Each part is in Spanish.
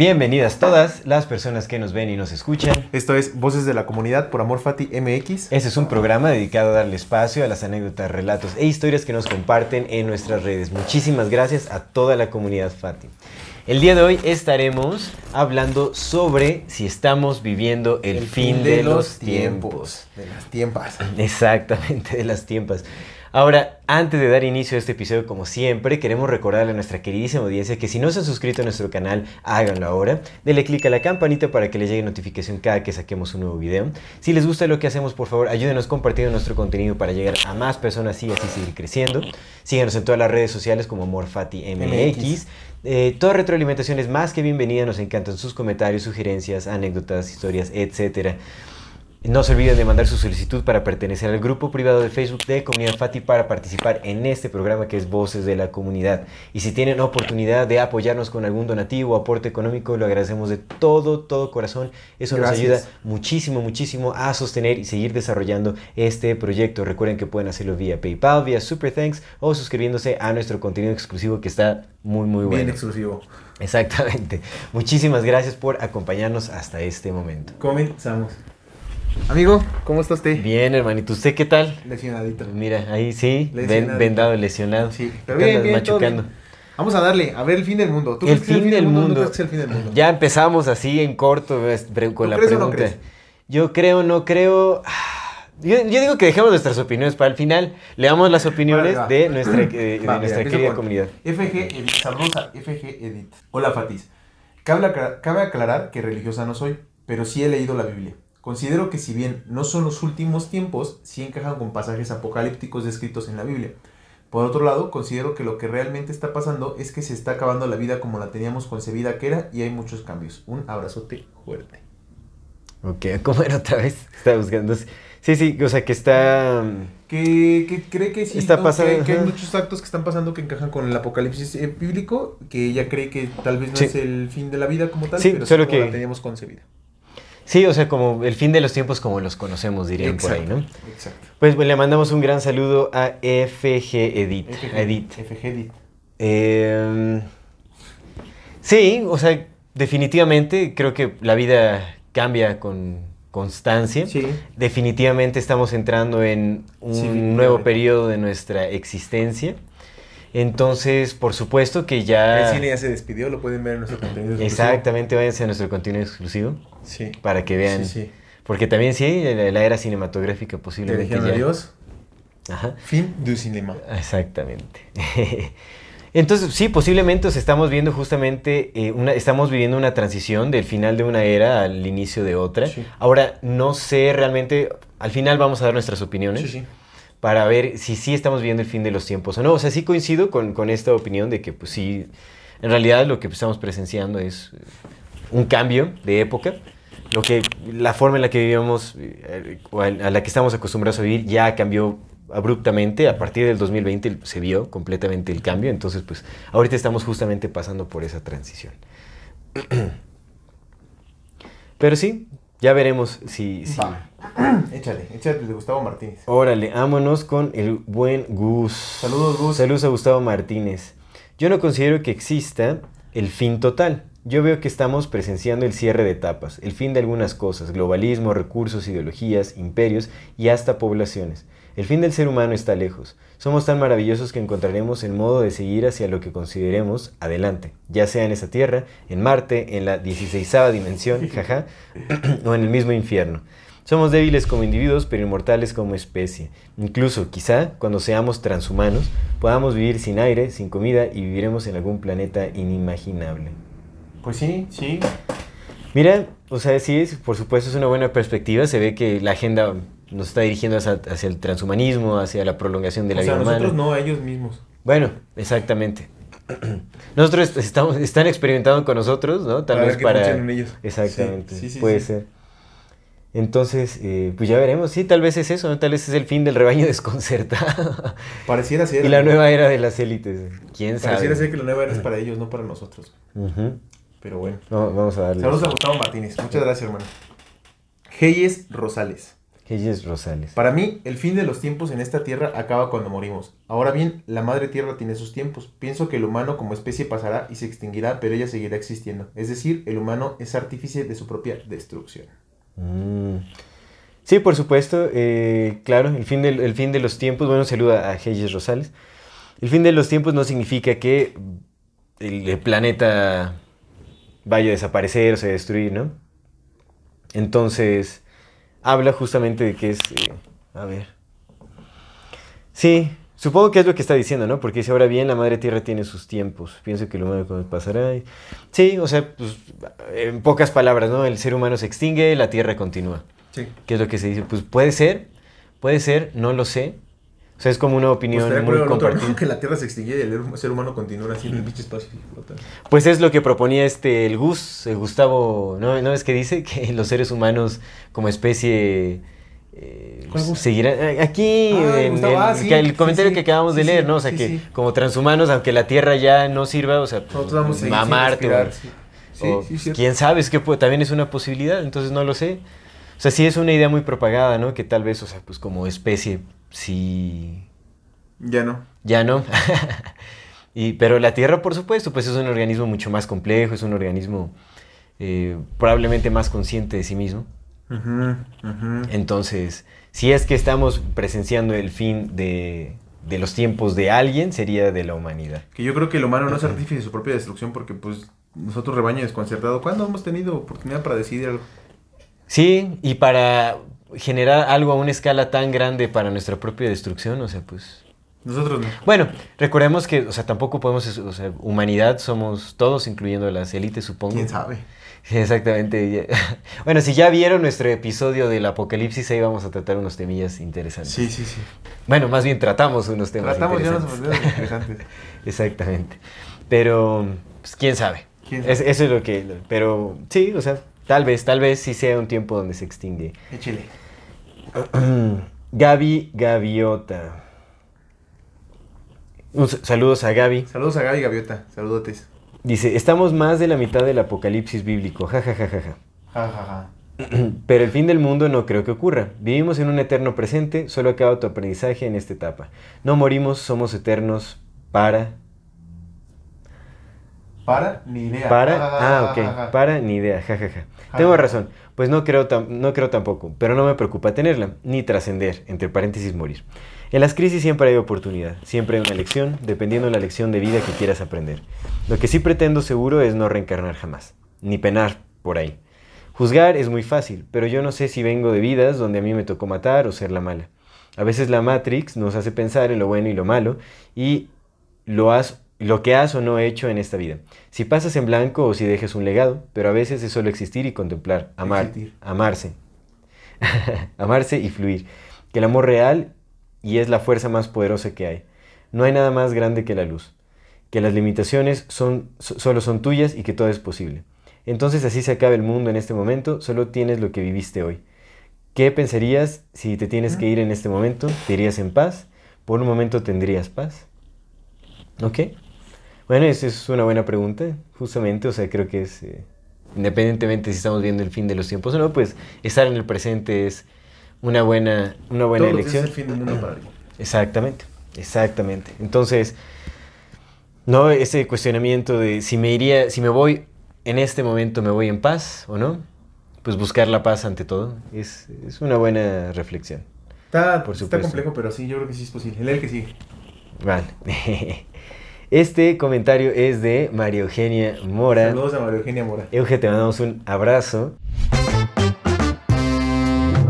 Bienvenidas todas las personas que nos ven y nos escuchan. Esto es Voces de la Comunidad por Amor Fati MX. Este es un programa dedicado a darle espacio a las anécdotas, relatos e historias que nos comparten en nuestras redes. Muchísimas gracias a toda la comunidad Fati. El día de hoy estaremos hablando sobre si estamos viviendo el, fin, de, los tiempos. De las tiempas. Exactamente, de las tiempas. Ahora, antes de dar inicio a este episodio, como siempre, queremos recordarle a nuestra queridísima audiencia que si no se han suscrito a nuestro canal, háganlo ahora. Denle clic a la campanita para que les llegue notificación cada que saquemos un nuevo video. Si les gusta lo que hacemos, por favor, ayúdenos compartiendo nuestro contenido para llegar a más personas y así seguir creciendo. Síganos en todas las redes sociales como MorfatiMX. Eh, toda retroalimentación es más que bienvenida, nos encantan sus comentarios, sugerencias, anécdotas, historias, etcétera. No se olviden de mandar su solicitud para pertenecer al grupo privado de Facebook de Comunidad Fati para participar en este programa que es Voces de la Comunidad. Y si tienen oportunidad de apoyarnos con algún donativo o aporte económico, lo agradecemos de todo, todo corazón. Eso nos ayuda muchísimo, muchísimo a sostener y seguir desarrollando este proyecto. Recuerden que pueden hacerlo vía PayPal, vía Super Thanks o suscribiéndose a nuestro contenido exclusivo que está muy, muy bueno. Bien exclusivo. Exactamente. Muchísimas gracias por acompañarnos hasta este momento. Comenzamos. Amigo, ¿cómo está usted? Bien, hermanito. ¿Usted qué tal? Lesionadito. Mira, ahí sí, ven, vendado, lesionado. Sí, pero bien, bien, machucando. Vamos a darle, a ver el fin del mundo. ¿Tú el, fin, del mundo. el fin del mundo. Ya empezamos así en corto con la pregunta. no crees? Yo creo, no creo. Yo, digo que dejemos nuestras opiniones para el final. Leamos las opiniones de nuestra, eh, de nuestra querida comunidad. FG Edit, saludos a FG Edit. Hola Fatis. Cabe, cabe aclarar que religiosa no soy, pero sí he leído la Biblia. Considero que si bien no son los últimos tiempos, sí encajan con pasajes apocalípticos descritos en la Biblia. Por otro lado, considero que lo que realmente está pasando es que se está acabando la vida como la teníamos concebida que era y hay muchos cambios. Un abrazote fuerte. Ok, ¿cómo era otra vez? Estaba buscando. Sí, sí, o sea que está... Que, cree que sí, está pasando, que, hay muchos actos que están pasando que encajan con el apocalipsis eh, bíblico, que ella cree que tal vez no es el fin de la vida como tal, pero solo que... la teníamos concebida. Sí, o sea, como el fin de los tiempos como los conocemos, dirían por ahí, ¿no? Exacto. Pues, le mandamos un gran saludo a FG Edit. FG Edit. FG Edit. Em, sí, o sea, definitivamente creo que la vida cambia con constancia. Sí. Definitivamente estamos entrando en un nuevo periodo de nuestra existencia. Entonces, por supuesto que ya... El cine ya se despidió, lo pueden ver en nuestro contenido exclusivo. Exactamente, váyanse a nuestro contenido exclusivo. Sí. Para que vean. Sí, sí. Porque también sí, la, era cinematográfica posiblemente ya... adiós. Ajá. Fin du cinema. Exactamente. Entonces, sí, posiblemente os estamos viendo justamente, eh, una, estamos viviendo una transición del final de una era al inicio de otra. Ahora, no sé realmente, al final vamos a dar nuestras opiniones. Sí, sí para ver si sí estamos viendo el fin de los tiempos o no. O sea, sí coincido con, esta opinión de que, pues sí, en realidad lo que estamos presenciando es un cambio de época. Lo que, la forma en la que vivíamos, eh, a la que estamos acostumbrados a vivir, ya cambió abruptamente. A partir del 2020 se vio completamente el cambio. Entonces, pues, ahorita estamos justamente pasando por esa transición. Pero sí, ya veremos si... si... échale, échale de Gustavo Martínez. Órale, vámonos con el buen Gus. Saludos, Gus. Saludos a Gustavo Martínez. Yo no considero que exista el fin total. Yo veo que estamos presenciando el cierre de etapas, el fin de algunas cosas, globalismo, recursos, ideologías, imperios y hasta poblaciones. El fin del ser humano está lejos. Somos tan maravillosos que encontraremos el modo de seguir hacia lo que consideremos adelante, ya sea en esa tierra, en Marte, en la 16 dimensión, jaja, o en el mismo infierno. Somos débiles como individuos, pero inmortales como especie. Incluso, quizá, cuando seamos transhumanos, podamos vivir sin aire, sin comida y viviremos en algún planeta inimaginable. Pues sí, sí. Mira, o sea, sí, por supuesto es una buena perspectiva. Se ve que la agenda nos está dirigiendo hacia, el transhumanismo, hacia la prolongación de la vida humana. nosotros no, ellos mismos. Bueno, exactamente. Nosotros estamos, están experimentando con nosotros, ¿no? Tal vez para... ellos. Exactamente, sí, sí, puede ser. Entonces, eh, pues ya veremos. Sí, tal vez es eso, ¿no? Tal vez es el fin del rebaño desconcertado. Pareciera ser. Y la nueva era de las élites. ¿Quién sabe? Pareciera ser que la nueva era es para ellos, no para nosotros. Pero bueno. vamos a darle. Saludos a Gustavo Martínez. Muchas gracias, hermano. Geyes Rosales. Hedges Rosales. Para mí, el fin de los tiempos en esta tierra acaba cuando morimos. Ahora bien, la madre tierra tiene sus tiempos. Pienso que el humano como especie pasará y se extinguirá, pero ella seguirá existiendo. Es decir, el humano es artífice de su propia destrucción. Mm. Sí, por supuesto. eh, claro, el fin, el fin de los tiempos. Bueno, saluda a Hedges Rosales. El fin de los tiempos no significa que el, el planeta vaya a desaparecer o se destruir, ¿no? Entonces, habla justamente de que es... eh, a ver. Sí, supongo que es lo que está diciendo, ¿no? Porque dice, ahora bien, la madre tierra tiene sus tiempos. Pienso que el humano pasará. y- Sí, o sea, pues, en pocas palabras, ¿no? El ser humano se extingue, la tierra continúa. Sí. ¿Qué es lo que se dice? Pues puede ser, puede ser, no lo sé. O sea, es como una opinión Pues estaría muy el otro, compartida. Que la tierra se extinguiera y el ser humano continuara así en el pinche espacio. Pues es lo que proponía este, el Gus, el Gustavo, ¿no? ¿No es que dice que los seres humanos como especie... eh, seguirán eh, aquí Ah, en Gustavo, el, ah, sí, que el sí, comentario sí, que acabamos de leer, ¿no? O sea que como transhumanos, aunque la Tierra ya no sirva, o sea, pues, Nosotros vamos a Marte, o- pues, quién sabe, es que puede- también es una posibilidad, entonces no lo sé. O sea, sí es una idea muy propagada, ¿no? Que tal vez, o sea, pues como especie, sí Ya no. ya no. y, pero la Tierra, por supuesto, pues es un organismo mucho más complejo, es un organismo eh, probablemente más consciente de sí mismo. Entonces, si es que estamos presenciando el fin de, de los tiempos de alguien, sería de la humanidad. Que yo creo que el humano no es artífice de su propia destrucción porque, pues, nosotros, rebaño desconcertado, ¿cuándo hemos tenido oportunidad para decidir algo? Sí, y para generar algo a una escala tan grande para nuestra propia destrucción, o sea, pues... Nosotros no. Bueno, recordemos que, o sea, tampoco podemos, o sea, humanidad somos todos, incluyendo las élites, supongo. ¿Quién sabe? Exactamente. Bueno, si ya vieron nuestro episodio del apocalipsis, ahí vamos a tratar unos temillas interesantes. Sí, sí, sí. Bueno, más bien tratamos unos temas Tratamos ya unos interesantes. interesantes. Exactamente. Pero, pues, quién sabe. ¿Quién sabe? Es- eso es lo que... Pero, sí, o sea, tal vez, tal vez sí sea un tiempo donde se extingue. Échele. Gaby Gaviota. Saludos a Gaby. Saludos a Gaby Gaviota. Saludotes. Dice, estamos más de la mitad del apocalipsis bíblico. Ja, ja, ja, ja, ja. Ja, ja, ja. Pero el fin del mundo no creo que ocurra. Vivimos en un eterno presente, solo acaba tu aprendizaje en esta etapa. No morimos, somos eternos para... Para, ni idea. Para... Ah, ok. Para, ni idea. Ja, ja, ja. Tengo razón. Pues no creo, no creo tampoco, pero no me preocupa tenerla, ni trascender, entre paréntesis morir. En las crisis siempre hay oportunidad, siempre hay una lección, dependiendo de la lección de vida que quieras aprender. Lo que sí pretendo seguro es no reencarnar jamás, ni penar por ahí. Juzgar es muy fácil, pero yo no sé si vengo de vidas donde a mí me tocó matar o ser la mala. A veces la Matrix nos hace pensar en lo bueno y lo malo y lo, has, lo que has o no hecho en esta vida. Si pasas en blanco o si dejes un legado, pero a veces es solo existir y contemplar, amar, Existir. amarse, amarse y fluir. Que el amor real y es la fuerza más poderosa que hay. No hay nada más grande que la luz. Que las limitaciones son, so- solo son tuyas y que todo es posible. Entonces así se acaba el mundo en este momento, solo tienes lo que viviste hoy. ¿Qué pensarías si te tienes que ir en este momento? ¿Te irías en paz? ¿Por un momento tendrías paz? ¿Ok? Bueno, esa es una buena pregunta, justamente, o sea, creo que es, eh, independientemente si estamos viendo el fin de los tiempos o no, pues estar en el presente es una buena, una buena elección. es el fin del mundo para. Exactamente, exactamente. Entonces, no ese cuestionamiento de si me iría, si me voy en este momento, me voy en paz o no, pues buscar la paz ante todo es, es una buena reflexión. Está, Por está supuesto. complejo, pero sí, yo creo que sí es posible. El que sigue. Vale. Este comentario es de María Eugenia Mora. Saludos a María Eugenia Mora. Euge, te mandamos un abrazo.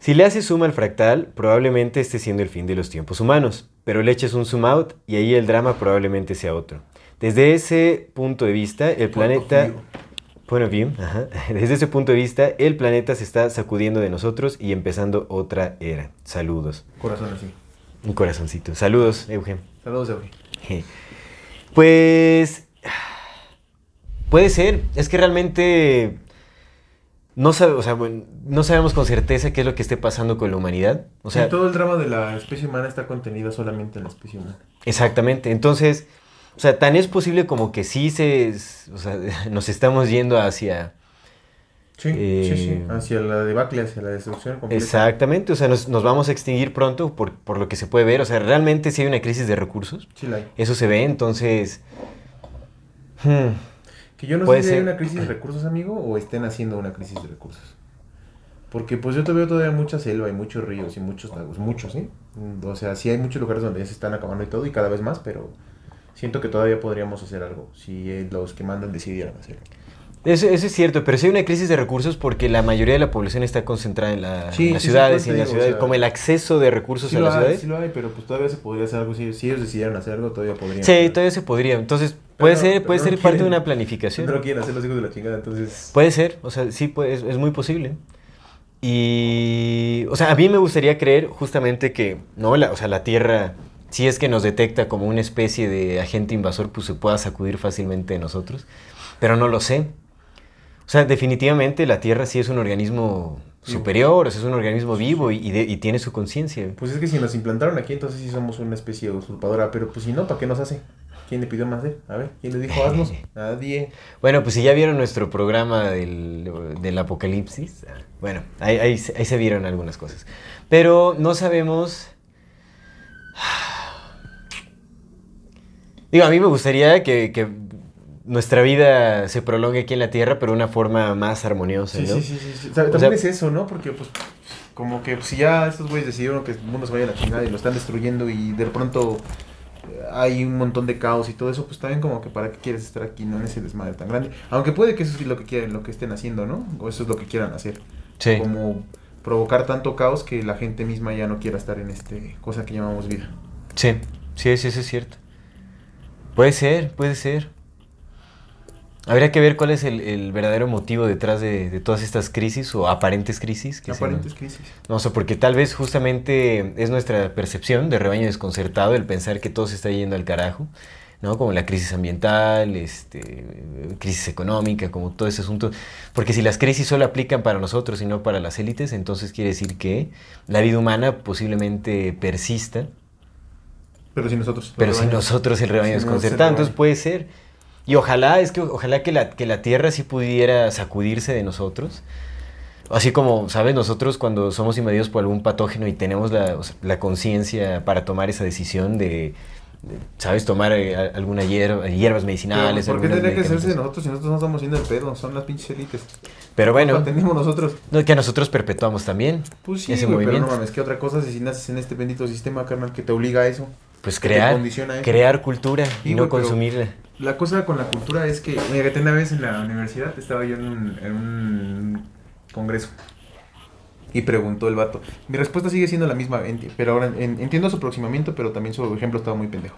Si le haces suma al fractal, probablemente esté siendo el fin de los tiempos humanos, pero le eches un zoom out y ahí el drama probablemente sea otro. Desde ese punto de vista, el planeta... Bueno, bien, desde ese punto de vista, el planeta se está sacudiendo de nosotros y empezando otra era. Saludos. Corazón así. Un corazoncito. Saludos, Eugen. Saludos, Eugen. Pues puede ser, es que realmente no, no sabemos con certeza qué es lo que esté pasando con la humanidad. O sea, todo el drama de la especie humana está contenido solamente en la especie humana. Exactamente, entonces, o sea, tan es posible como que sí se, o sea, nos estamos yendo hacia... Sí, sí, sí, eh, hacia la debacle, hacia la destrucción completa. Exactamente, o sea, nos, vamos a extinguir pronto por, por, lo que se puede ver, o sea, realmente sí hay una crisis de recursos. Sí la hay. Eso se ve, entonces... Hmm, que yo no sé si hay una crisis de recursos, amigo, o estén haciendo una crisis de recursos. Porque pues yo te veo todavía mucha selva y muchos ríos y muchos lagos, muchos, ¿sí? O sea, sí hay muchos lugares donde ya se están acabando y todo y cada vez más, pero siento que todavía podríamos hacer algo si los que mandan decidieran hacerlo. Eso, es cierto, pero sí hay una crisis de recursos porque la mayoría de la población está concentrada en, las ciudades y en las ciudades, como el acceso de recursos a las ciudades. Sí lo hay, pero pues todavía se podría hacer algo. Si, ellos decidieran hacer algo, todavía podrían. Sí, todavía se podría. Entonces, puede ser, puede ser parte de una planificación. Lo quieren hacer los hijos de la chingada, entonces... Puede ser, o sea, sí, pues, es muy posible. Y, o sea, a mí me gustaría creer justamente que, no, la, o sea, la Tierra, si es que nos detecta como una especie de agente invasor, pues se pueda sacudir fácilmente de nosotros, pero no lo sé. O sea, definitivamente la Tierra sí es un organismo superior, o sea, es un organismo vivo y, tiene su conciencia. Pues es que si nos implantaron aquí, entonces sí somos una especie usurpadora, pero pues si no, ¿para qué nos hace? ¿Quién le pidió más de? A ver, ¿quién le dijo haznos? Nadie. Bueno, pues si ya vieron nuestro programa del, apocalipsis, bueno, ahí, se vieron algunas cosas. Pero no sabemos... Digo, a mí me gustaría que nuestra vida se prolongue aquí en la Tierra, pero de una forma más armoniosa, sí, ¿no? Sí, sí, sí. también es eso, ¿no? Porque, pues, como que si ya estos güeyes decidieron que el mundo se vaya a la chingada y lo están destruyendo y de pronto hay un montón de caos y todo eso, pues también como que para qué quieres estar aquí, no en ese desmadre tan grande. Aunque puede que eso es lo que quieren, lo que estén haciendo, ¿no? O eso es lo que quieran hacer. Sí. Como provocar tanto caos que la gente misma ya no quiera estar en este cosa que llamamos vida. Sí, sí, sí, eso es cierto. Puede ser, puede ser. Habría que ver cuál es el, verdadero motivo detrás de, todas estas crisis o aparentes crisis. Que aparentes crisis. No, o porque tal vez justamente es nuestra percepción de rebaño desconcertado el pensar que todo se está yendo al carajo, ¿no? Como la crisis ambiental, este, crisis económica, como todo ese asunto. Porque si las crisis solo aplican para nosotros y no para las élites, entonces quiere decir que la vida humana posiblemente persista. Pero si nosotros. Pero si nosotros el rebaño desconcertado, entonces puede ser y ojalá, es que ojalá que la, que la tierra sí pudiera sacudirse de nosotros. Así como, ¿sabes? Nosotros cuando somos invadidos por algún patógeno y tenemos la, la conciencia para tomar esa decisión de, ¿sabes? Tomar eh, alguna hierba, hierbas medicinales. ¿Por qué tendría que hacerse de nosotros si nosotros no estamos haciendo el pedo? Son las pinches élites. Pero bueno. tenemos nosotros. No, que a nosotros perpetuamos también. Pues sí, ese movimiento. pero no mames, ¿qué otra cosa si naces en este bendito sistema, carnal, que te obliga a eso? Pues crear, crear cultura y no consumirla. La cosa con la cultura es que, mira, que una vez en la universidad estaba yo en un, congreso y preguntó el vato. Mi respuesta sigue siendo la misma, pero ahora entiendo su aproximamiento, pero también su ejemplo estaba muy pendejo.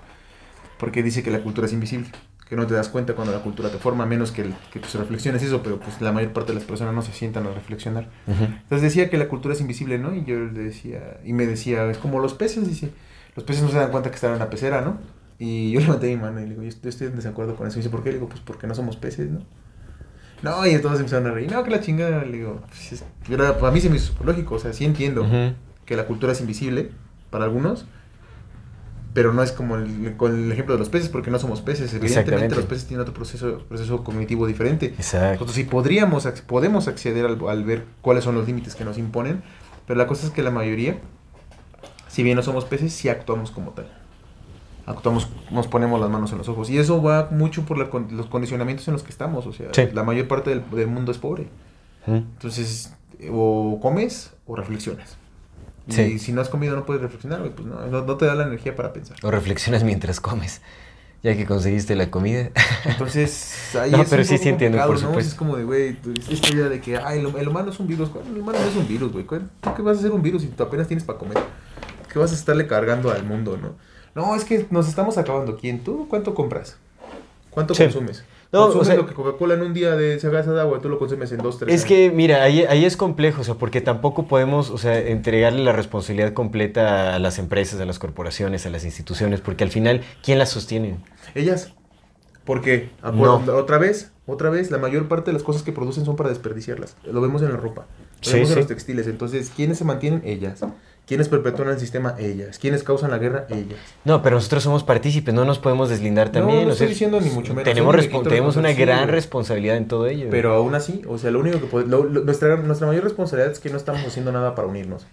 Porque dice que la cultura es invisible, que no te das cuenta cuando la cultura te forma, menos que, que tus reflexiones eso, pero pues la mayor parte de las personas no se sientan a reflexionar. Entonces decía que la cultura es invisible, ¿no? Y yo le decía, y me decía, es como los peces, dice, los peces no se dan cuenta que están en la pecera, ¿no? Y yo levanté mi mano y le digo, yo estoy, estoy en desacuerdo con eso. Y dice, ¿por qué? Le digo, pues porque no somos peces, ¿no? No, y todos empezaron a reír, no, que la chingada, le digo, pues, es- pero para mí se me hizo psicológico, o sea, sí entiendo que la cultura es invisible para algunos, pero no es como el, con el ejemplo de los peces, porque no somos peces. Evidentemente los peces tienen otro proceso, proceso cognitivo diferente. Exacto. Nosotros sí podríamos, podemos acceder al, al ver cuáles son los límites que nos imponen, pero la cosa es que la mayoría, si bien no somos peces, sí actuamos como tal. Actuamos, nos ponemos las manos en los ojos. Y eso va mucho por la los condicionamientos en los que estamos. O sea, Sí. la mayor parte del, del mundo es pobre. Entonces, eh, o comes o reflexionas. Y Sí. si no has comido no puedes reflexionar, güey, pues no, no, no te da la energía para pensar. O reflexionas mientras comes, ya que conseguiste la comida. Entonces, ahí No, es pero un sí, poco sí entiendo, por ¿no? supuesto. Es como de, güey, esta idea de que, ay, el, el humano es un virus. El humano no es un virus, güey. ¿cuál- ¿Tú qué vas a hacer un virus si tú apenas tienes para comer? ¿Qué vas a estarle cargando al mundo, no? No, es que nos estamos acabando. ¿Quién? ¿Tú cuánto compras? ¿Cuánto Sí. consumes? No, consumes o sea- lo que Coca-Cola en un día de esa gasa de agua, tú lo consumes en dos, tres Es años. que, mira, ahí, ahí es complejo, o sea, porque tampoco podemos, o sea, entregarle la responsabilidad completa a las empresas, a las corporaciones, a las instituciones, porque al final, ¿quién las sostiene? Ellas. Porque, No. otra vez, otra vez, la mayor parte de las cosas que producen son para desperdiciarlas. Lo vemos en la ropa, lo Sí, vemos sí. en los textiles. Entonces, ¿quiénes se mantienen? Ellas. ¿Quiénes perpetúan el sistema? Ellas. ¿Quiénes causan la guerra? Ellas. No, pero nosotros somos partícipes, no nos podemos deslindar también. no o sea, estoy diciendo ni mucho menos, Tenemos, tenemos una gran responsabilidad en todo ello. Pero aún así, o sea, lo único que lo- lo- nuestra, nuestra mayor responsabilidad es que no estamos haciendo nada para unirnos.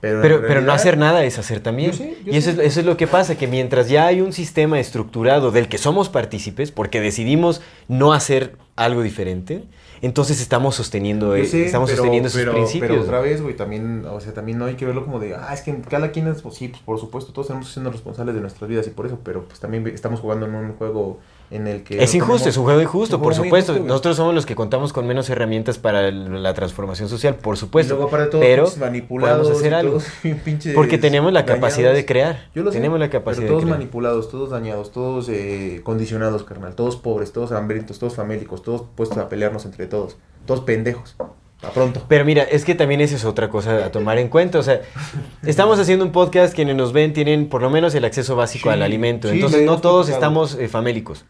Pero, Pero, pero no realidad- hacer nada es hacer también. Yo sé, yo y eso sé. es, eso es lo que pasa, que mientras ya hay un sistema estructurado del que somos partícipes, porque decidimos no hacer algo diferente, entonces estamos sosteniendo, eh, sé, estamos pero- sosteniendo esos pero- principios. Pero otra vez, güey, también, o sea, también no hay que verlo como de, ah, es que cada quien es, pues sí, pues por supuesto, todos tenemos que ser responsables de nuestras vidas y por eso, pero pues también estamos jugando en un juego en el que... Es injusto, es un juego injusto, por supuesto. injusto. Nosotros somos los que contamos con menos herramientas para la transformación social, por Y supuesto. luego para todos pero pinches manipulados podemos hacer y algo. Porque tenemos la dañados. capacidad de crear. Yo lo sé, tenemos la capacidad pero todos de manipulados, todos dañados, todos eh, condicionados, carnal, todos pobres, todos hambrientos, todos famélicos, todos puestos a pelearnos entre todos, todos pendejos. A pronto. Pero mira, es que también esa es otra cosa a tomar en cuenta. O sea, estamos haciendo un podcast, quienes nos ven tienen por lo menos el acceso básico Sí, al alimento. sí, Entonces no todos estamos eh, famélicos.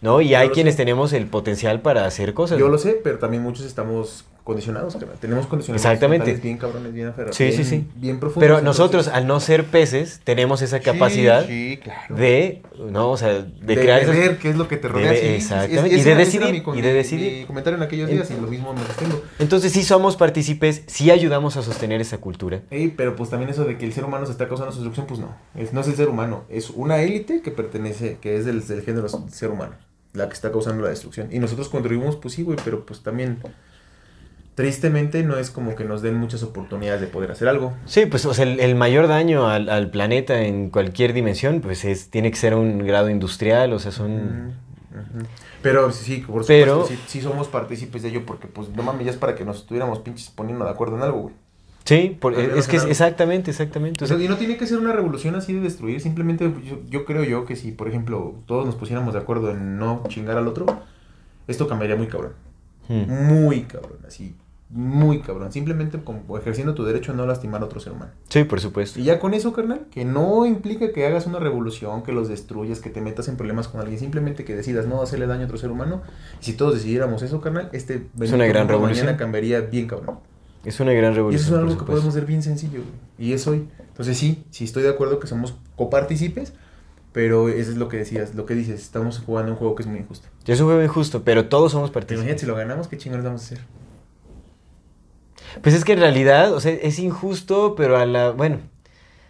¿No? Y Yo hay quienes sé. tenemos el potencial para hacer cosas. Yo lo sé, pero también muchos estamos condicionados. Tenemos condicionamientos Exactamente. bien cabrones, bien aferrados. Sí, sí, sí. Bien profundos. Pero nosotros, al no ser peces, tenemos esa capacidad sí, claro. de, ¿no? O sea, de, de, crear de ver qué es lo que te rodea. de- exactamente, es- y de decidir, mi y de decidir. mi comentario en aquellos días y lo mismo me sostengo. Entonces sí somos partícipes, sí ayudamos a sostener esa cultura. Ey, pero pues también eso de que el ser humano se está causando su destrucción, pues no. Es, no es el ser humano, es una élite que pertenece, que es del, del género ser humano, la que está causando la destrucción. Y nosotros contribuimos, pues sí, güey, pero pues también, tristemente, no es como que nos den muchas oportunidades de poder hacer algo. Sí, pues o sea, el, el mayor daño al, al planeta en cualquier dimensión, pues es, tiene que ser un grado industrial, o sea, son... Pero sí, por supuesto, Pero- sí, sí somos partícipes de ello, porque pues no mames, ya es para que nos estuviéramos pinches poniendo de acuerdo en algo, güey. Sí, por- es que es- exactamente, exactamente. o sea, y no tiene que ser una revolución así de destruir, simplemente yo, yo creo yo que si, por ejemplo, todos nos pusiéramos de acuerdo en no chingar al otro, esto cambiaría muy cabrón. hmm. Muy cabrón, así, muy cabrón. Simplemente como ejerciendo tu derecho a no lastimar a otro ser humano. Sí, por supuesto. Y ya con eso, carnal, que no implica que hagas una revolución, que los destruyas, que te metas en problemas con alguien, simplemente que decidas no hacerle daño a otro ser humano. Y si todos decidiéramos eso, carnal, este una gran revolución. mañana cambiaría bien cabrón. Es una gran Y revolución. eso es algo que supuesto. podemos hacer bien sencillo, güey. Y es hoy. Entonces sí, sí estoy de acuerdo que somos copartícipes, pero eso es lo que decías, lo que dices, estamos jugando un juego que es muy injusto. Es un juego injusto, pero todos somos Pero imagínate, partícipes. si lo ganamos, ¿qué chingones vamos a hacer? Pues es que en realidad, o sea, es injusto, pero a la... Bueno,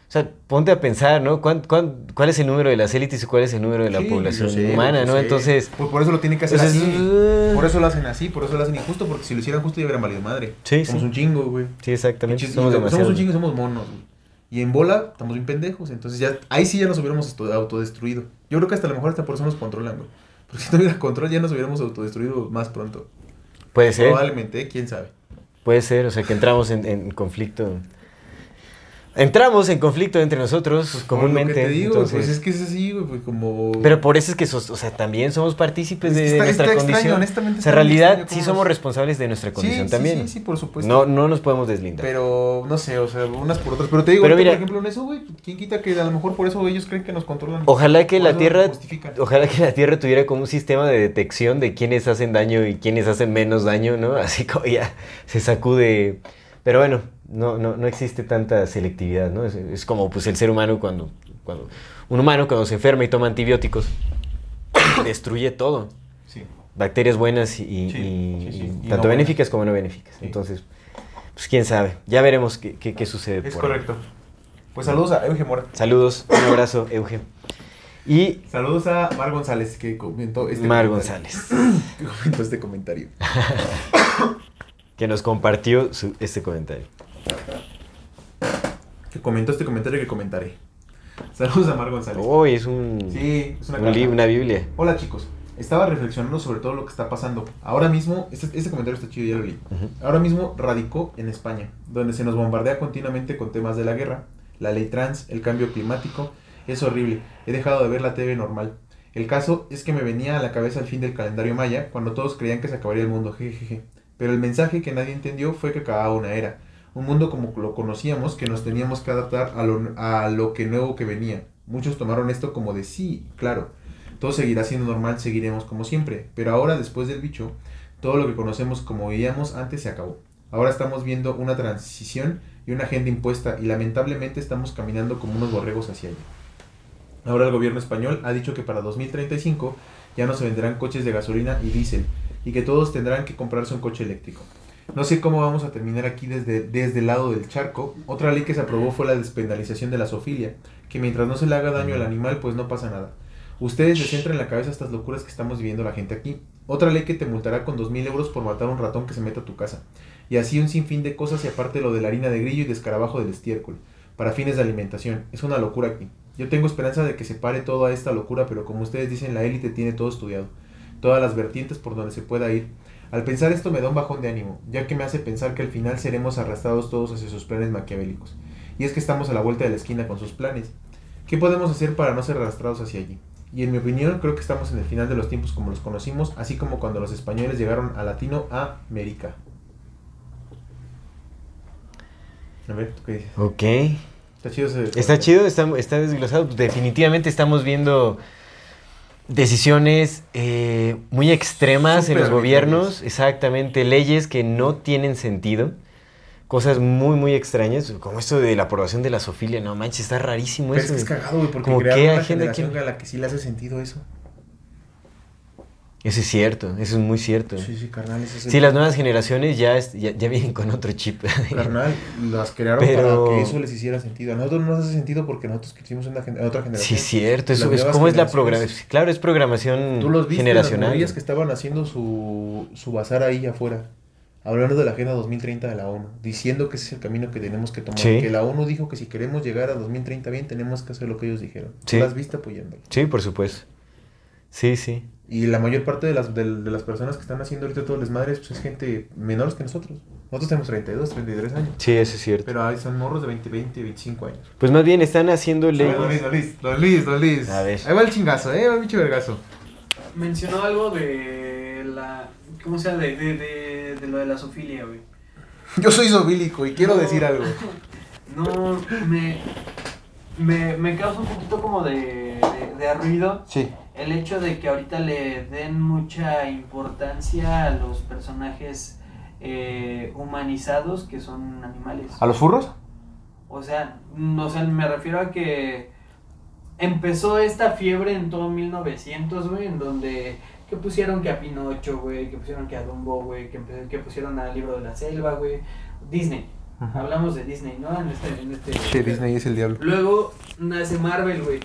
o sea, ponte a pensar, ¿no? ¿Cuán- cuán- cuál es el número de las élites y cuál es el número de la Sí, población sé, humana, ¿no? Entonces... Pues por eso lo tienen que hacer Entonces, así. uh, Por eso lo hacen así, por eso lo hacen injusto, porque si lo hicieran justo ya hubieran valido madre. Sí, somos sí. un chingo, güey. Sí, exactamente. Somos un chingo y somos monos, güey. Y en bola estamos bien pendejos, entonces ya ahí sí ya nos hubiéramos autodestruido. Yo creo que hasta a lo mejor hasta por eso nos controlan, güey. Porque si no hubiera control ya nos hubiéramos autodestruido más pronto. Puede ser. Probablemente, ¿eh? quién sabe. Puede ser, o sea, que entramos en, en conflicto. Entramos en conflicto entre nosotros Pues, comúnmente. Por lo que te digo, entonces- pues es que es así, güey, pues como... Pero por eso es que, sos- o sea, también somos partícipes de, nuestra está extraño, condición. honestamente o sea, en realidad extraño sí somos responsables de nuestra condición sí, también. Sí, sí, por supuesto. no, no nos podemos deslindar. Pero, no sé, o sea, unas por otras. Pero te digo, Pero ahorita, mira- por ejemplo, en eso, güey, ¿quién quita que a lo mejor por eso ellos creen que nos controlan? Ojalá que Por la Tierra, ojalá que la Tierra tuviera como un sistema de detección de quiénes hacen daño y quiénes hacen menos daño, ¿no? Así como ya se sacude. Pero bueno, no, no, no existe tanta selectividad, ¿no? Es, es como pues el ser humano cuando, cuando un humano cuando se enferma y toma antibióticos destruye todo. Sí. Bacterias buenas y, Sí, sí, tanto no benéficas como no benéficas. Entonces, pues quién sabe. Ya veremos qué, qué- qué sucede. Es por ahí. correcto. Pues saludos a Euge Mora. Saludos, un abrazo, Euge. Y Saludos a Mar González, que comentó este Mar comentario. González, Que comentó este comentario. que nos compartió su- este comentario. Que comentó este comentario que comentaré. Saludos a Mar González. Hoy es un, Sí, es una un carta. li- una Biblia. Hola chicos, estaba reflexionando sobre todo lo que está pasando. Ahora mismo, este, este comentario está chido, ya lo leí. Ahora mismo radicó en España, donde se nos bombardea continuamente con temas de la guerra, la ley trans, el cambio climático. Es horrible, he dejado de ver la TV normal. El caso es que me venía a la cabeza el fin del calendario maya, cuando todos creían que se acabaría el mundo, jejeje. Pero el mensaje que nadie entendió fue que acababa una era. Un mundo como lo conocíamos, que nos teníamos que adaptar a lo, a lo que nuevo que venía. Muchos tomaron esto como de sí, claro. Todo seguirá siendo normal, seguiremos como siempre. Pero ahora, después del bicho, todo lo que conocemos como veíamos antes se acabó. Ahora estamos viendo una transición y una agenda impuesta y lamentablemente estamos caminando como unos borregos hacia ella. Ahora el gobierno español ha dicho que para 2035 ya no se venderán coches de gasolina y diésel y que todos tendrán que comprarse un coche eléctrico. No sé cómo vamos a terminar aquí desde, desde el lado del charco. Otra ley que se aprobó fue la despenalización de la zoofilia, que mientras no se le haga daño al animal pues no pasa nada. Ustedes les entran en la cabeza estas locuras que estamos viviendo la gente aquí. Otra ley que te multará con 2.000 euros por matar a un ratón que se meta a tu casa. Y así un sinfín de cosas y aparte lo de la harina de grillo y de escarabajo del estiércol, para fines de alimentación. Es una locura aquí. Yo tengo esperanza de que se pare toda esta locura, pero como ustedes dicen, la élite tiene todo estudiado. Todas las vertientes por donde se pueda ir. Al pensar esto me da un bajón de ánimo, ya que me hace pensar que al final seremos arrastrados todos hacia sus planes maquiavélicos. Y es que estamos a la vuelta de la esquina con sus planes. ¿Qué podemos hacer para no ser arrastrados hacia allí? Y en mi opinión creo que estamos en el final de los tiempos como los conocimos, así como cuando los españoles llegaron a Latino a América. A ver, ¿tú qué dices? Ok. Está chido ese Está chido, está, está desglosado. Definitivamente estamos viendo decisiones eh, muy extremas en los gobiernos. Exactamente, leyes que no tienen sentido. Cosas muy, muy extrañas, como esto de la aprobación de la sofilia. No manches, está rarísimo Pero es eso. que es cagado, güey, porque Como crearon qué una agenda generación quieren- a la que sí le hace sentido eso. Eso es cierto, eso es muy cierto. Sí, sí, carnal, ese es el- Sí, las nuevas generaciones ya, es- ya, ya vienen con otro chip. Carnal, las crearon Pero- para que eso les hiciera sentido. A nosotros no nos hace sentido porque nosotros crecimos en gen- en otra Sí, generación. es cierto. Las Eso es como es la programación. Claro, es programación Tú los viste, las generacional. morrillas que estaban haciendo su, su bazar ahí afuera, hablando de la Agenda 2030 de la ONU, diciendo que ese es el camino que tenemos que tomar. Sí. Que la ONU dijo que si queremos llegar a 2030 bien, tenemos que hacer lo que ellos dijeron. Sí. Tú las viste apoyándolo. Sí, por supuesto. Sí, sí. Y la mayor parte de las, de, de las personas que están haciendo ahorita todo el desmadre pues, es gente menores que nosotros. Nosotros tenemos 32, 33 años. Sí, eso es cierto. Pero ahí son morros de 20, 20, 25 años. Pues más bien están haciendo Don Luis. Don Luis, Don Luis, Don Luis. A ver. Ahí va el chingazo, eh, va el bicho vergazo. Mencionó algo de la. ¿Cómo se llama? De, de, de, de lo de la sofilia, güey. Yo soy sobílico y quiero No. decir algo. No, me. Me, me causa un poquito como de, de, de ruido Sí. el hecho de que ahorita le den mucha importancia a los personajes eh, humanizados que son animales. ¿A los furros? O sea, mm, o sea, me refiero a que empezó esta fiebre en todo 1900, güey, en donde que pusieron que a Pinocho, güey, que pusieron que a Dumbo, güey, que, que pusieron al libro de la selva, güey. Disney. Hablamos de Disney, ¿no? En este, en este Sí, Disney es el diablo. Luego nace Marvel, güey.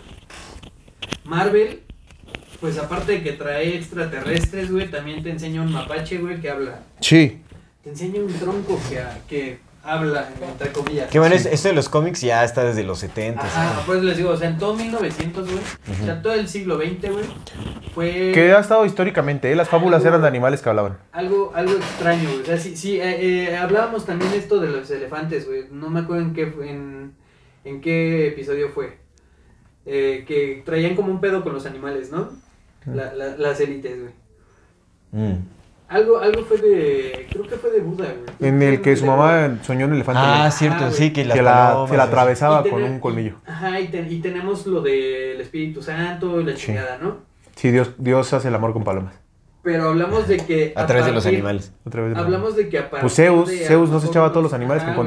Marvel, pues aparte de que trae extraterrestres, güey, también te enseña un mapache, güey, que habla. Sí. Te enseña un tronco que, que habla, entre comillas. Que bueno, Sí. es- esto de los cómics ya está desde los 70. Ajá, pues les digo, o sea, en todo 1900, güey, o sea, todo el siglo XX, güey, fue Que ha estado históricamente, ¿eh? Las fábulas eran de animales que hablaban. algo, algo extraño, güey. O sea, sí, sí eh, eh, hablábamos también esto de los elefantes, güey. No me acuerdo en qué, en, ¿En qué episodio fue? Eh, que traían como un pedo con los animales, ¿no? La- la- las élites, güey. Mm. Algo, algo fue de. Creo que fue de Buda, güey. En el que su mamá soñó un elefante Ah, cierto, Ah, sí, que las que la, se la atravesaba con un colmillo. ajá, y, te- y tenemos lo del Espíritu Santo y la Sí. chingada, ¿no? Sí, Dios, Dios hace el amor con palomas. Pero hablamos de que. A través de los animales. Hablamos de que a partir Pues Zeus, de Zeus no se echaba a todos los animales que güey.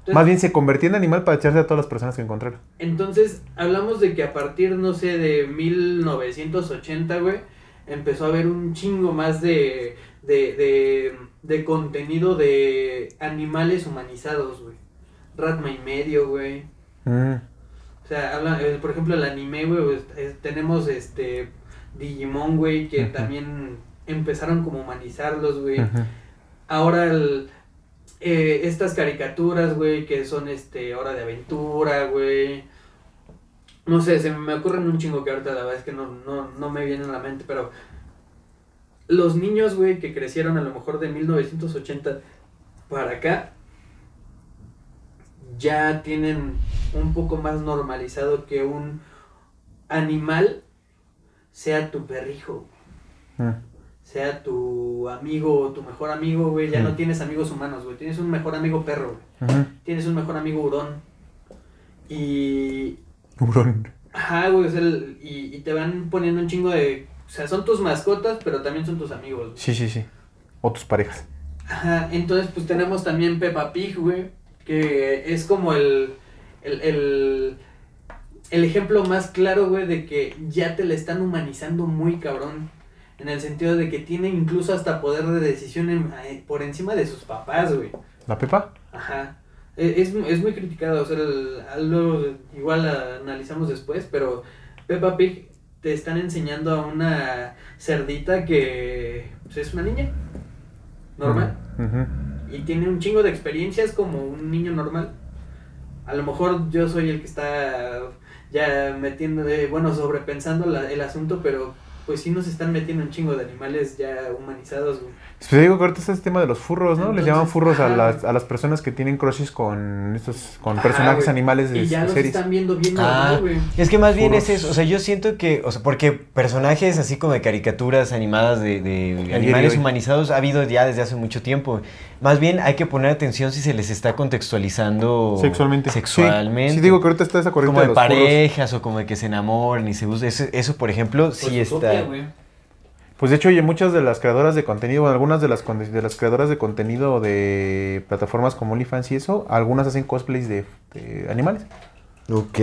Entonces- Más bien se convertía en animal para echarse a todas las personas que encontrara. Entonces, hablamos de que a partir, no sé, de 1980, güey, empezó a haber un chingo más de, de, de, de contenido de animales humanizados, güey. Ratma y medio, güey. Mm, O sea, habla, eh, por ejemplo, el anime, güey, pues, eh, tenemos este Digimon, güey, que también empezaron como a humanizarlos, güey. Ahora el, eh, estas caricaturas, güey, que son este Hora de Aventura, güey. No sé, se me ocurren un chingo que ahorita la verdad es que no, no, no me vienen a la mente, pero los niños, güey, que crecieron a lo mejor de 1980 para acá, ya tienen un poco más normalizado que un animal sea tu perrijo Mm. Sea tu amigo o tu mejor amigo, güey, ya no tienes amigos humanos, güey, tienes un mejor amigo perro, güey, tienes un mejor amigo hurón. Y, Hurón. ajá, güey, o sea, el- y, y te van poniendo un chingo de, o sea, son tus mascotas, pero también son tus amigos. güey. Sí, sí, sí. O tus parejas. Ajá, entonces pues tenemos también Peppa Pig, güey, que es como el, el, el, el ejemplo más claro, güey, de que ya te la están humanizando muy cabrón. En el sentido de que tiene incluso hasta poder de decisión en- eh, por encima de sus papás, güey. ¿La Pepa? Ajá. E- Es, es muy criticado, o sea, el- algo igual analizamos después, pero Peppa Pig te están enseñando a una cerdita que pues, es una niña normal Ujú. y tiene un chingo de experiencias como un niño normal. A lo mejor yo soy el que está ya metiendo, de, bueno, sobrepensando la- el asunto, pero pues sí nos están metiendo un chingo de animales ya humanizados, güey. Pues te digo que ahorita está este tema de los furros, ¿no? Les llaman furros a las, a las personas que tienen crushes con estos con Ajá, personajes animales de Y ya los series. están viendo bien Ah, normal, güey. es que más bien Furros. es eso, o sea, yo siento que, o sea, porque personajes así como de caricaturas animadas de, de animales humanizados ha habido ya desde hace mucho tiempo. Más bien hay que poner atención si se les está contextualizando Sexualmente. sexualmente. Sí, sí, digo que ahorita está esa corriente como de, de los furros. parejas o como de que se enamoren y se usen. Eso, eso, por ejemplo, Pues sí está. güey. Pues de hecho, oye, muchas de las creadoras de contenido, bueno, algunas de las, de las creadoras de contenido de plataformas como OnlyFans y eso, algunas hacen cosplays de, de animales. Ok.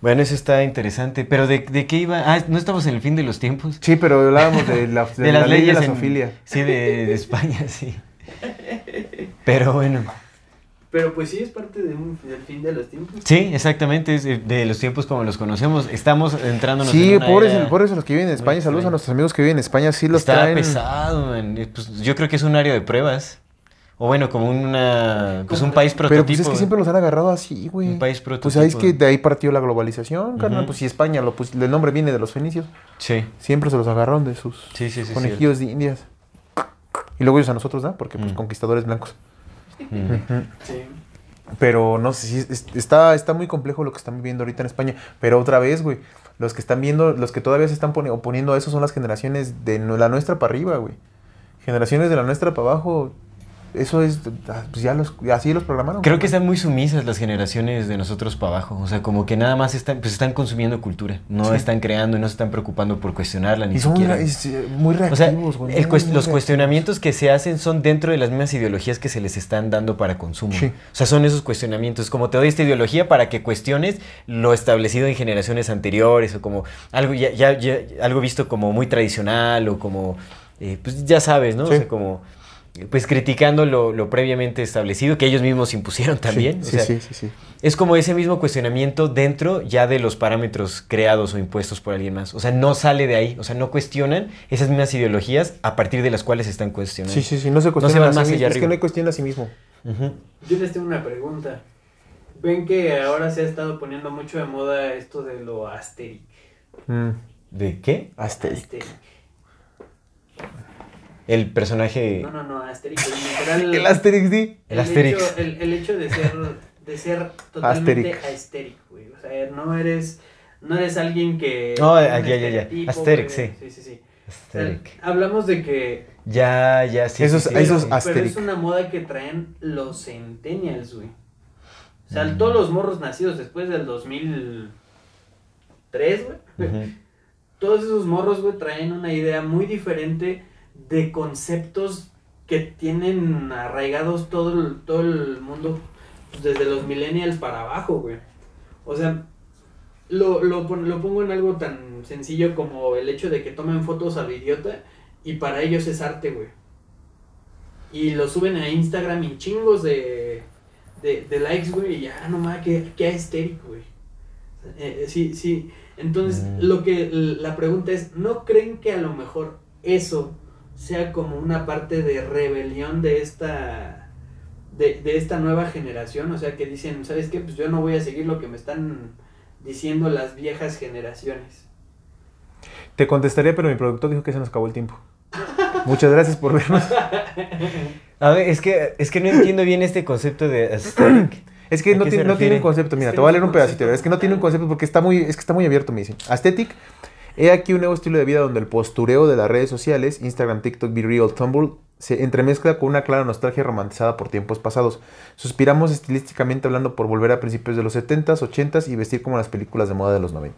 Bueno, eso está interesante. Pero ¿de, de qué iba? Ah, no estamos en el fin de los tiempos. Sí, pero hablábamos de la, de De la las ley de leyes la en- zoofilia. Sí, de, de España, sí. Pero bueno. Pero pues sí es parte de un, del fin de los tiempos. Sí, exactamente, es de, de los tiempos como los conocemos. Estamos entrándonos Sí, en una pobres, era- pobres los que viven en España. Saludos a nuestros amigos que viven en España. Sí los Está traen. pesado, man. Pues, yo creo que es un área de pruebas. O bueno, como una pues un país Pero prototipo. pues es que siempre los han agarrado así, güey. Un país prototipo. Pues ahí es que de ahí partió la globalización, carnal. Pues si España, lo, pues, el nombre viene de los fenicios. Sí, Siempre se los agarraron de sus sí, sí, sí. conejillos de indias. Y luego ellos a nosotros, ¿no? Porque pues Mm. conquistadores blancos. Mm. Sí. Pero no sé si es- está, está muy complejo lo que están viviendo ahorita en España. Pero otra vez, güey. Los que están viendo, los que todavía se están poni- oponiendo a eso son las generaciones de la nuestra para arriba, güey. Generaciones de la nuestra para abajo. Eso es, pues ya los, así los programaron. Creo que están muy sumisas las generaciones de nosotros para abajo. O sea, como que nada más están, pues están consumiendo cultura. No Sí. están creando y no se están preocupando por cuestionarla ni Y son siquiera. es, eh, muy O sea, reactivos, güey. el muy, cues- muy los reactivos. cuestionamientos que se hacen son dentro de las mismas ideologías que se les están dando para consumo. Sí. O sea, son esos cuestionamientos. Como te doy esta ideología para que cuestiones lo establecido en generaciones anteriores o como algo ya, ya- ya- algo visto como muy tradicional o como, eh, pues ya sabes, ¿no? Sí. O sea, como, pues criticando lo, lo previamente establecido que ellos mismos impusieron también. Sí, o sea, sí, sí, sí. es como ese mismo cuestionamiento dentro ya de los parámetros creados o impuestos por alguien más. O sea, no sale de ahí. O sea, no cuestionan esas mismas ideologías a partir de las cuales se están cuestionando. Sí, sí, sí, no se se cuestiona van a sí más mismo, allá Es que no hay cuestión a sí mismo. Yo les tengo una pregunta. Ven que ahora se ha estado poniendo mucho de moda esto de lo asteric. Mm. ¿De qué? Asterix. Asteric. El personaje... No, no, no. Literal, El Asterix D. El Asterix. Hecho, el, el hecho de ser, de ser totalmente Asterix. güey. O sea, no eres, no eres alguien que... Un ya, ya, ya. Asterix, sí. Sí, sí, sí. O sea, Aesthetic. hablamos de que... Ya, ya, sí. Esos- sí, sí, esos sí. as- Pero es Asterix. una moda que traen los centennials, güey. O sea, Mm. todos los morros nacidos después del 2003, güey. Ujú. Todos esos morros, güey, traen una idea muy diferente de conceptos que tienen arraigados todo el, todo el mundo pues, desde los millennials para abajo, güey. O sea, lo, lo, lo pongo en algo tan sencillo como el hecho de que tomen fotos a lo idiota y para ellos es arte, güey. Y lo suben a Instagram y chingos de, de, de likes, güey, y ya, nomás, qué, qué estérico, güey. Eh, eh, sí, sí. Entonces, Mm. lo que la pregunta es, ¿no creen que a lo mejor eso sea como una parte de rebelión de esta de, de esta nueva generación? O sea, que dicen, ¿sabes qué? Pues yo no voy a seguir lo que me están diciendo las viejas generaciones. Te contestaría, pero mi productor dijo que se nos acabó el tiempo. Muchas gracias por vernos. A ver, es que, es que no entiendo bien este concepto de aesthetic. Es que ¿A no, se no tiene un concepto. Mira, Es que te voy a leer un pedacito. Es que no tiene un concepto porque está muy, es que está muy abierto, me dicen. Aesthetic. He aquí un nuevo estilo de vida donde el postureo de las redes sociales, Instagram, TikTok, Be Real, Tumblr, se entremezcla con una clara nostalgia romantizada por tiempos pasados. Suspiramos estilísticamente hablando por volver a principios de los 70s, 80s y vestir como las películas de moda de los 90s.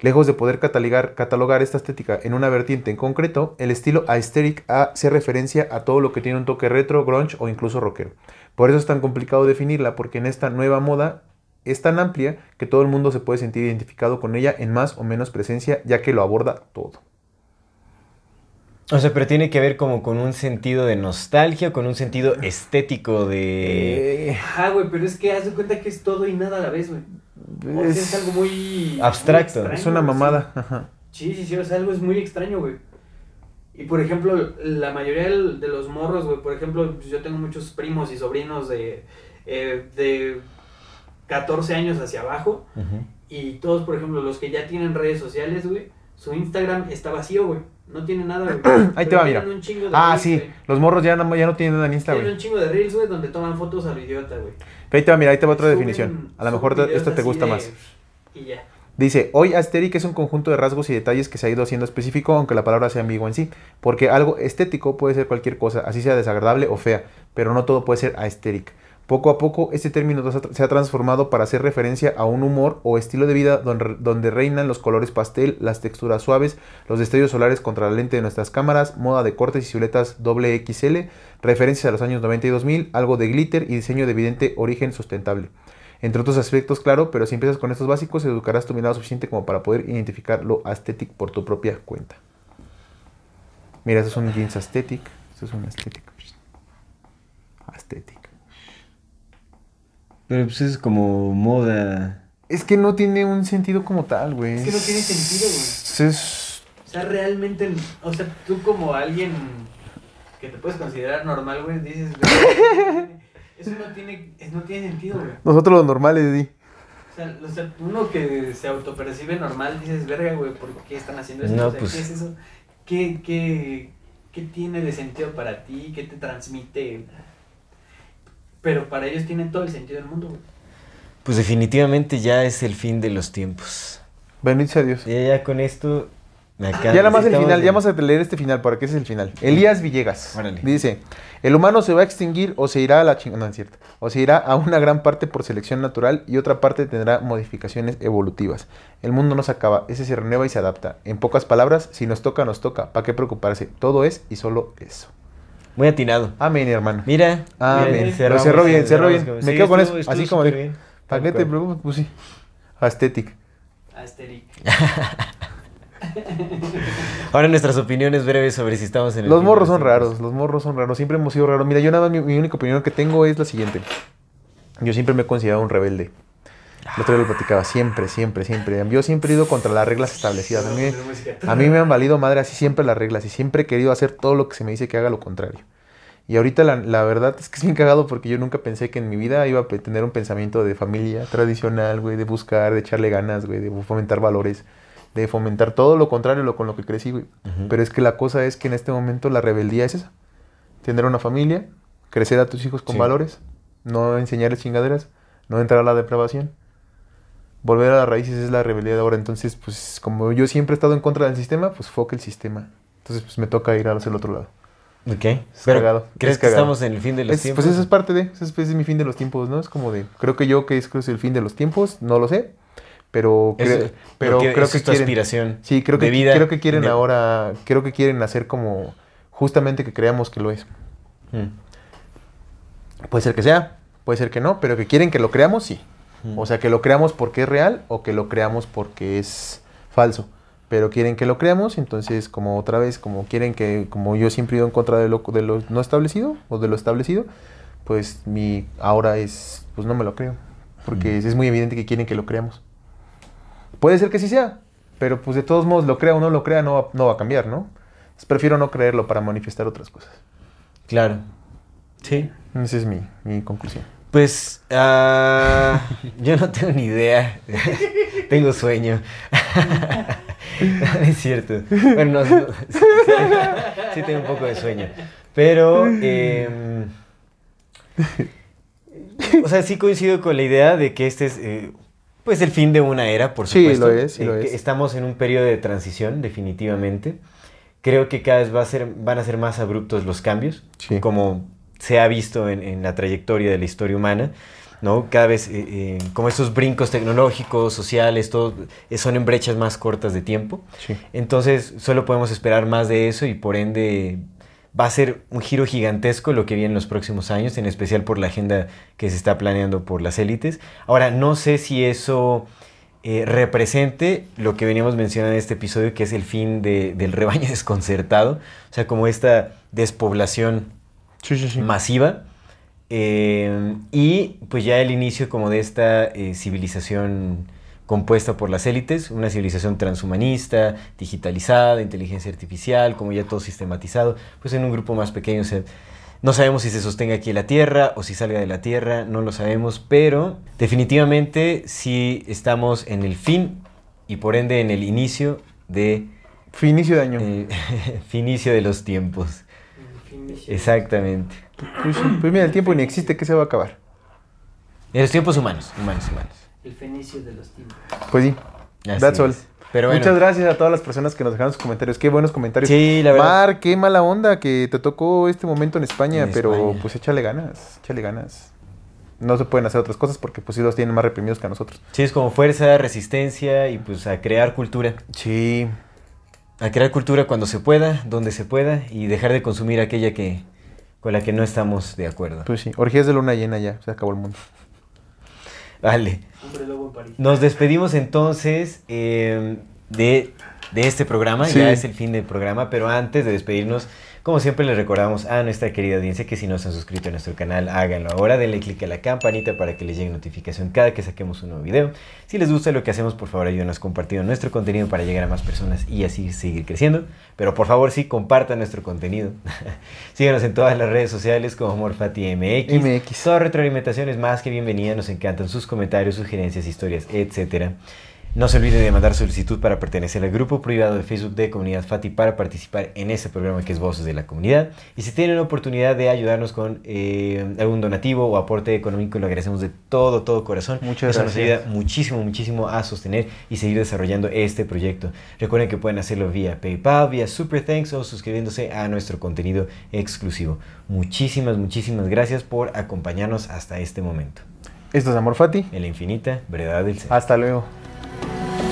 Lejos de poder catalogar, esta estética en una vertiente en concreto, el estilo aesthetic hace referencia a todo lo que tiene un toque retro, grunge o incluso rockero. Por eso es tan complicado definirla, porque en esta nueva moda es tan amplia que todo el mundo se puede sentir identificado con ella en más o menos presencia, ya que lo aborda todo. O sea, pero tiene que ver como con un sentido de nostalgia, con un sentido estético de... Eh, Ajá, güey, pero es que haz de cuenta que es todo y nada a la vez, güey. O sea, es, algo muy... Abstracto. muy es una güey, sí. mamada. ajá. Sí, sí, sí, o sea, algo es muy extraño, güey. Y por ejemplo, la mayoría de los morros, güey, por ejemplo, pues, yo tengo muchos primos y sobrinos de, eh, de 14 años hacia abajo. Y todos, por ejemplo, los que ya tienen redes sociales, güey, su Instagram está vacío, güey. No tiene nada, güey. Ahí te va, mira. un chingo de Ah, reels, sí, güey. los morros ya no, ya no tienen nada en Insta, Tienen güey. un chingo de reels, güey, donde toman fotos a lo idiota, güey. Pero ahí te va, mira, ahí te va otra Suben- definición. A lo mejor esta te gusta de- más. Y ya. Dice, hoy aesthetic es un conjunto de rasgos y detalles que se ha ido haciendo específico, aunque la palabra sea ambigua en sí. Porque algo estético puede ser cualquier cosa, así sea desagradable o fea, pero no todo puede ser aesthetic. Poco a poco, este término se ha transformado para hacer referencia a un humor o estilo de vida donde, reinan los colores pastel, las texturas suaves, los destellos solares contra la lente de nuestras cámaras, moda de cortes y siluetas doble XL, referencias a los años 90 y 2000, algo de glitter y diseño de evidente origen sustentable. Entre otros aspectos, claro, pero si empiezas con estos básicos, educarás tu mirada suficiente como para poder identificar lo aesthetic por tu propia cuenta. Mira, esto es un jeans aesthetic. Esto es un aesthetic. Aesthetic. Pero pues es como moda. Es que no tiene un sentido como tal, güey. Es que no tiene sentido, güey. Es- O sea, realmente, o sea, tú como alguien que te puedes considerar normal, güey, dices, güey, eso no tiene, es- no tiene sentido, güey. Nosotros los normales, di. O sea, o sea, uno que se autopercibe normal, dices, verga, güey, ¿por qué están haciendo eso? No, o sea, pues- ¿qué es eso? ¿Qué, qué, ¿Qué tiene de sentido para ti? ¿Qué te transmite? Pero para ellos tiene todo el sentido del mundo, güey. Pues definitivamente ya es el fin de los tiempos. Bendito sea Dios. Ya, ya con esto me acaba. Ya nada más el final, ya vamos a leer este final, para que ese es el final. Elías Villegas Órale. dice, el humano se va a extinguir o se irá a la chingada, no es cierto, o se irá a una gran parte por selección natural y otra parte tendrá modificaciones evolutivas. El mundo no se acaba, ese se renueva y se adapta. En pocas palabras, si nos toca, nos toca, ¿para qué preocuparse? Todo es y solo eso. Muy atinado. Amén, hermano. Mira. Amén. cerró bien, cerró cerramos bien. Me sí, quedo con estuvo- eso, estuvo así como de-. ¿Para qué te preocupas? Pues sí. Aesthetic. Asterix. Ahora nuestras opiniones breves sobre si estamos en el Los morros son raros, los morros son raros, siempre hemos sido raros. Mira, yo nada más, mi, mi única opinión que tengo es la siguiente. Yo siempre me he considerado un rebelde. El otro día lo platicaba, siempre, siempre, siempre. Yo siempre he ido contra las reglas establecidas. A mí, a mí me han valido madre así siempre las reglas y siempre he querido hacer todo lo que se me dice que haga lo contrario. Y ahorita la, la verdad es que es bien cagado porque yo nunca pensé que en mi vida iba a tener un pensamiento de familia tradicional, güey, de buscar, de echarle ganas, güey, de fomentar valores, de fomentar todo lo contrario lo con lo que crecí, güey. Ujú. Pero es que la cosa es que en este momento la rebeldía es esa. Tener una familia, crecer a tus hijos con Sí. valores, no enseñarles chingaderas, no entrar a la depravación. Volver a las raíces es la rebelión de ahora. Entonces, pues como yo siempre he estado en contra del sistema, pues foque el sistema. Entonces, pues me toca ir hacia el otro lado. Ok. Es Pero, cagado, ¿crees es que cagado. estamos en el fin de los Es- tiempos? pues eso es parte de, ese es, ese es mi fin de los tiempos, ¿no? Es como de, creo que yo que es, creo que es el fin de los tiempos, no lo sé, pero, Eso- pero creo eso que es tu quieren, aspiración. sí, creo que, de vida, creo que quieren de- ahora, creo que quieren hacer como justamente que creamos que lo es. Mm. Puede ser que sea, puede ser que no, pero que quieren que lo creamos, sí. O sea, que lo creamos porque es real o que lo creamos porque es falso. Pero quieren que lo creamos, entonces como otra vez, como quieren que, como yo siempre he ido en contra de lo, de lo no establecido o de lo establecido, pues mi ahora es, pues no me lo creo. Porque Mm. es, es muy evidente que quieren que lo creamos. Puede ser que sí sea, pero pues de todos modos, lo crea o no lo crea, no va, no va a cambiar, ¿no? Entonces, prefiero no creerlo para manifestar otras cosas. Claro. Sí. Esa es mi, mi conclusión. Pues ah, yo no tengo ni idea. tengo sueño. No, es cierto. Bueno, no, no, sí, sí, sí tengo un poco de sueño. Pero, em, o sea, sí coincido con la idea de que este es, eh, pues, el fin de una era, por Sí, supuesto. lo es, sí Eh, lo que es. Estamos en un periodo de transición, definitivamente. Creo que cada vez va a ser, van a ser más abruptos los cambios Sí. como se ha visto en, en la trayectoria de la historia humana, ¿no? Cada vez, eh, eh, como esos brincos tecnológicos, sociales, todo, eh, son en brechas más cortas de tiempo. Sí. Entonces, solo podemos esperar más de eso y por ende va a ser un giro gigantesco lo que viene en los próximos años, en especial por la agenda que se está planeando por las élites. Ahora, no sé si eso represente lo que veníamos mencionando en este episodio, que es el fin de- del rebaño desconcertado, o sea, como esta despoblación Sí, sí, sí. masiva. eh, y pues ya el inicio como de esta eh, civilización compuesta por las élites, una civilización transhumanista, digitalizada, inteligencia artificial, como ya todo sistematizado, pues en un grupo más pequeño. o sea, no sabemos si se sostenga aquí en la Tierra o si salga de la Tierra, no lo sabemos, pero definitivamente sí estamos en el fin y por ende en el inicio de Fue inicio de año. eh, finicio de los tiempos. Exactamente. Pues, pues mira, el tiempo ni existe, ¿qué se va a acabar? En los tiempos humanos, humanos, humanos. El fenicio de los tiempos. Pues sí. Así That's all. es. Pero bueno, Muchas gracias a todas las personas que nos dejaron sus comentarios. Qué buenos comentarios. Sí, la verdad. Mar, qué mala onda que te tocó este momento en España, En pero España. pues échale ganas, échale ganas. No se pueden hacer otras cosas porque pues sí los tienen más reprimidos que a nosotros. Sí, es como fuerza, resistencia y pues a crear cultura. Sí. A crear cultura cuando se pueda, donde se pueda y dejar de consumir aquella que con la que no estamos de acuerdo. Pues sí. Orgías de luna llena ya, se acabó el mundo. Vale. Hombre lobo en París. Nos despedimos entonces eh, de, de este programa. Sí. Ya es el fin del programa, pero antes de despedirnos, como siempre les recordamos a nuestra querida audiencia que si no se han suscrito a nuestro canal, háganlo ahora. Denle click a la campanita para que les llegue notificación cada que saquemos un nuevo video. Si les gusta lo que hacemos, por favor ayúdenos compartiendo nuestro contenido para llegar a más personas y así seguir creciendo. Pero por favor sí, compartan nuestro contenido. Síganos en todas las redes sociales como MorfatiMX. MX. Toda retroalimentación es más que bienvenida. Nos encantan sus comentarios, sugerencias, historias, etc. No se olviden de mandar solicitud para pertenecer al grupo privado de Facebook de Comunidad Fati para participar en este programa que es Voces de la Comunidad. Y si tienen la oportunidad de ayudarnos con eh, algún donativo o aporte económico, lo agradecemos de todo, todo corazón. Muchas Eso nos gracias. ayuda muchísimo, muchísimo a sostener y seguir desarrollando este proyecto. Recuerden que pueden hacerlo vía PayPal, vía Super Thanks o suscribiéndose a nuestro contenido exclusivo. Muchísimas, muchísimas gracias por acompañarnos hasta este momento. Esto es Amor Fati. En la infinita brevedad del ser. Hasta luego. Bye.